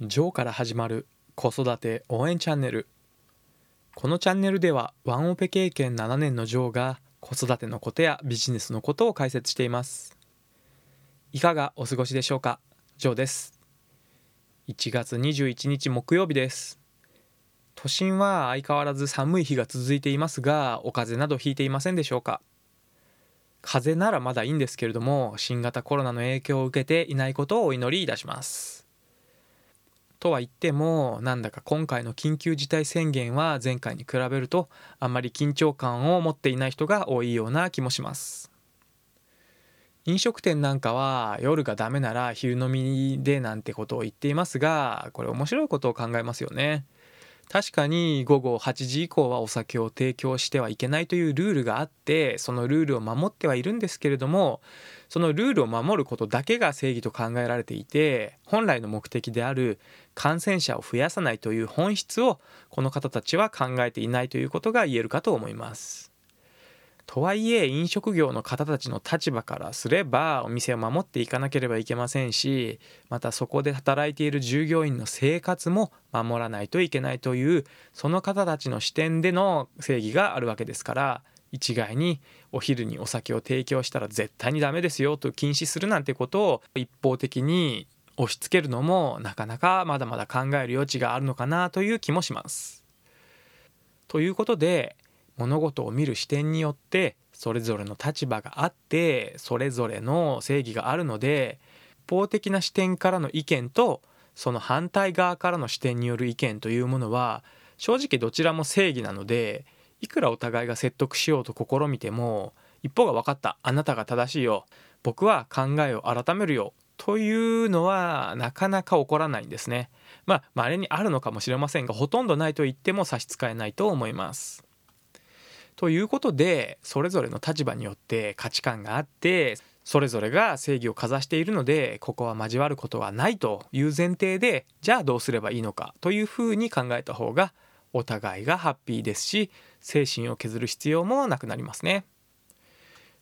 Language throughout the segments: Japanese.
ジョーから始まる子育て応援チャンネル。このチャンネルではワンオペ経験7年のジョーが子育てのことやビジネスのことを解説しています。いかがお過ごしでしょうか？ジョーです。1月21日木曜日です。都心は相変わらず寒い日が続いていますがお風邪などひいていませんでしょうか？風邪ならまだいいんですけれども新型コロナの影響を受けていないことをお祈りいたします。とは言ってもなんだか今回の緊急事態宣言は前回に比べるとあんまり緊張感を持っていない人が多いような気もします。飲食店なんかは夜がダメなら昼飲みでなんてことを言っていますがこれ面白いことを考えますよね。確かに午後8時以降はお酒を提供してはいけないというルールがあってそのルールを守ってはいるんですけれどもそのルールを守ることだけが正義と考えられていて本来の目的である感染者を増やさないという本質をこの方たちは考えていないということが言えるかと思います。とはいえ飲食業の方たちの立場からすればお店を守っていかなければいけませんしまたそこで働いている従業員の生活も守らないといけないというその方たちの視点での正義があるわけですから一概にお昼にお酒を提供したら絶対にダメですよと禁止するなんてことを一方的に押し付けるのもなかなかまだまだ考える余地があるのかなという気もします。ということで物事を見る視点によってそれぞれの立場があってそれぞれの正義があるので一方的な視点からの意見とその反対側からの視点による意見というものは正直どちらも正義なのでいくらお互いが説得しようと試みても一方が分かったあなたが正しいよ僕は考えを改めるよというのはなかなか起こらないんですね。まあ稀にあるのかもしれませんがほとんどないと言っても差し支えないと思います。ということでそれぞれの立場によって価値観があってそれぞれが正義をかざしているのでここは交わることはないという前提でじゃあどうすればいいのかというふうに考えた方がお互いがハッピーですし精神を削る必要もなくなりますね。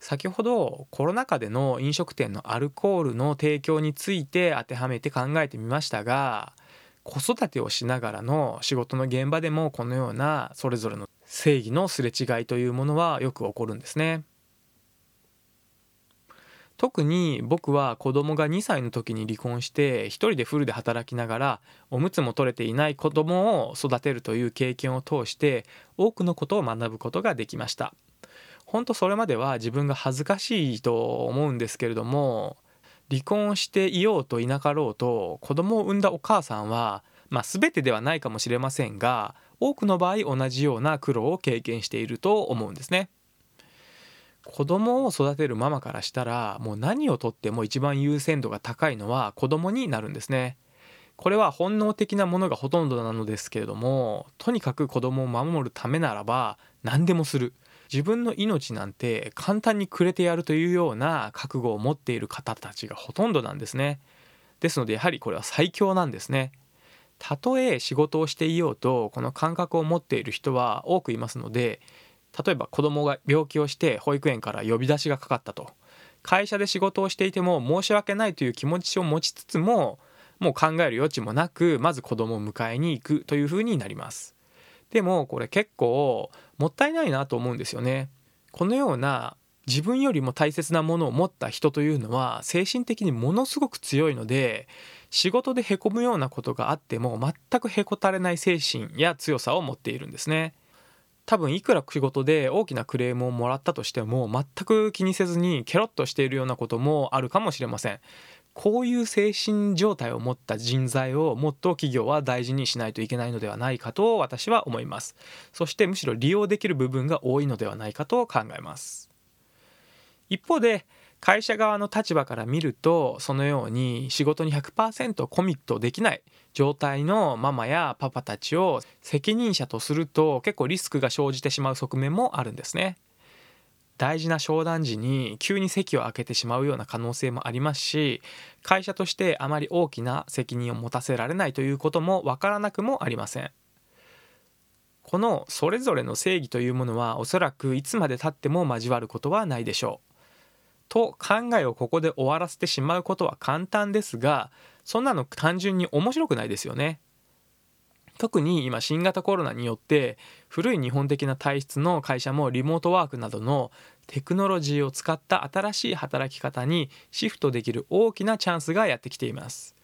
先ほどコロナ禍での飲食店のアルコールの提供について当てはめて考えてみましたが子育てをしながらの仕事の現場でもこのようなそれぞれの正義のすれ違いというものはよく起こるんですね。特に僕は子供が2歳の時に離婚して一人でフルで働きながらおむつも取れていない子供を育てるという経験を通して多くのことを学ぶことができました本当それまでは自分が恥ずかしいと思うんですけれども離婚していようといなかろうと子供を産んだお母さんはまあ全てではないかもしれませんが多くの場合同じような苦労を経験していると思うんですね。子供を育てるママからしたらもう何をとっても一番優先度が高いのは子供になるんですね。これは本能的なものがほとんどなのですけれどもとにかく子供を守るためならば何でもする自分の命なんて簡単にくれてやるというような覚悟を持っている方たちがほとんどなんですね。ですのでやはりこれは最強なんですね。たとえ仕事をしていようとこの感覚を持っている人は多くいますので例えば子供が病気をして保育園から呼び出しがかかったと。会社で仕事をしていても申し訳ないという気持ちを持ちつつももう考える余地もなくまず子供を迎えに行くというふうになります。でもこれ結構もったいないなと思うんですよね。このような自分よりも大切なものを持った人というのは精神的にものすごく強いので仕事でへこむようなことがあっても全くへこたれない精神や強さを持っているんですね。多分いくら仕事で大きなクレームをもらったとしても全く気にせずにケロッとしているようなこともあるかもしれません。こういう精神状態を持った人材をもっと企業は大事にしないといけないのではないかと私は思います。そしてむしろ利用できる部分が多いのではないかと考えます。一方で会社側の立場から見るとそのように仕事に100%コミットできない状態のママやパパたちを責任者とすると結構リスクが生じてしまう側面もあるんですね。大事な商談時に急に席を空けてしまうような可能性もありますし会社としてあまり大きな責任を持たせられないということもわからなくもありません。このそれぞれの正義というものはおそらくいつまでたっても交わることはないでしょう。と考えをここで終わらせてしまうことは簡単ですがそんなの単純に面白くないですよね。特に今新型コロナによって古い日本的な体質の会社もリモートワークなどのテクノロジーを使った新しい働き方にシフトできる大きなチャンスがやってきています。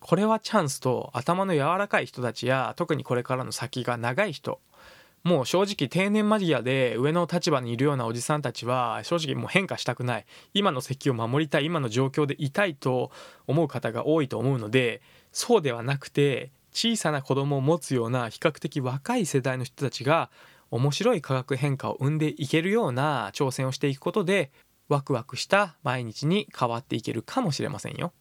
これはチャンスと頭の柔らかい人たちや特にこれからの先が長い人もう正直定年間際で上の立場にいるようなおじさんたちは正直もう変化したくない今の席を守りたい今の状況でいたいと思う方が多いと思うのでそうではなくて小さな子供を持つような比較的若い世代の人たちが面白い化学変化を生んでいけるような挑戦をしていくことでワクワクした毎日に変わっていけるかもしれませんよ。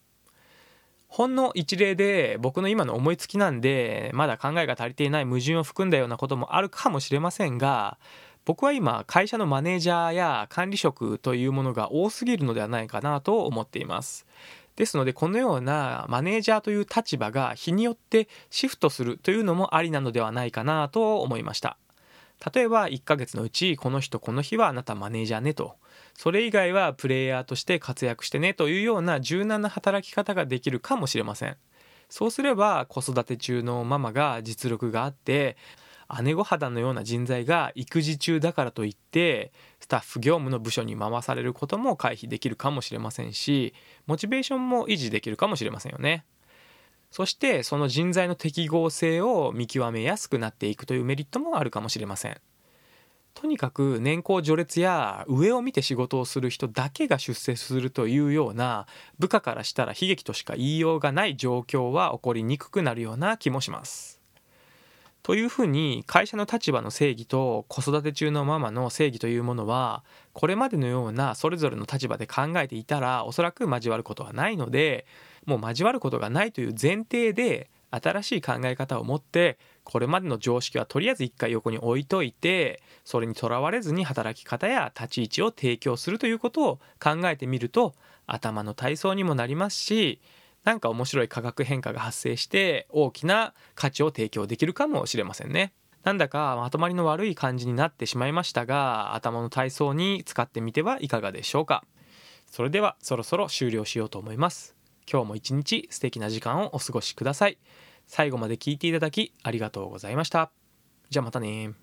ほんの一例で僕の今の思いつきなんでまだ考えが足りていない矛盾を含んだようなこともあるかもしれませんが僕は今会社のマネージャーや管理職というものが多すぎるのではないかなと思っています。ですのでこのようなマネージャーという立場が日によってシフトするというのもありなのではないかなと思いました。例えば1ヶ月のうちこの人この日はあなたマネージャーねと。それ以外はプレイヤーとして活躍してねというような柔軟な働き方ができるかもしれません。そうすれば子育て中のママが実力があって姉御肌のような人材が育児中だからといってスタッフ業務の部署に回されることも回避できるかもしれませんしモチベーションも維持できるかもしれませんよね。そしてその人材の適合性を見極めやすくなっていくというメリットもあるかもしれませんとにかく年功序列や上を見て仕事をする人だけが出世するというような部下からしたら悲劇としか言いようがない状況は起こりにくくなるような気もします。というふうに会社の立場の正義と子育て中のママの正義というものはこれまでのようなそれぞれの立場で考えていたらおそらく交わることはないのでもう交わることがないという前提で新しい考え方を持ってこれまでの常識はとりあえず一回横に置いといてそれにとらわれずに働き方や立ち位置を提供するということを考えてみると頭の体操にもなりますし何か面白い化学変化が発生して大きな価値を提供できるかもしれませんね。なんだかまとまりの悪い感じになってしまいましたが頭の体操に使ってみてはいかがでしょうか。それではそろそろ終了しようと思います。今日も一日素敵な時間をお過ごしください。最後まで聞いていただきありがとうございました。じゃあまたね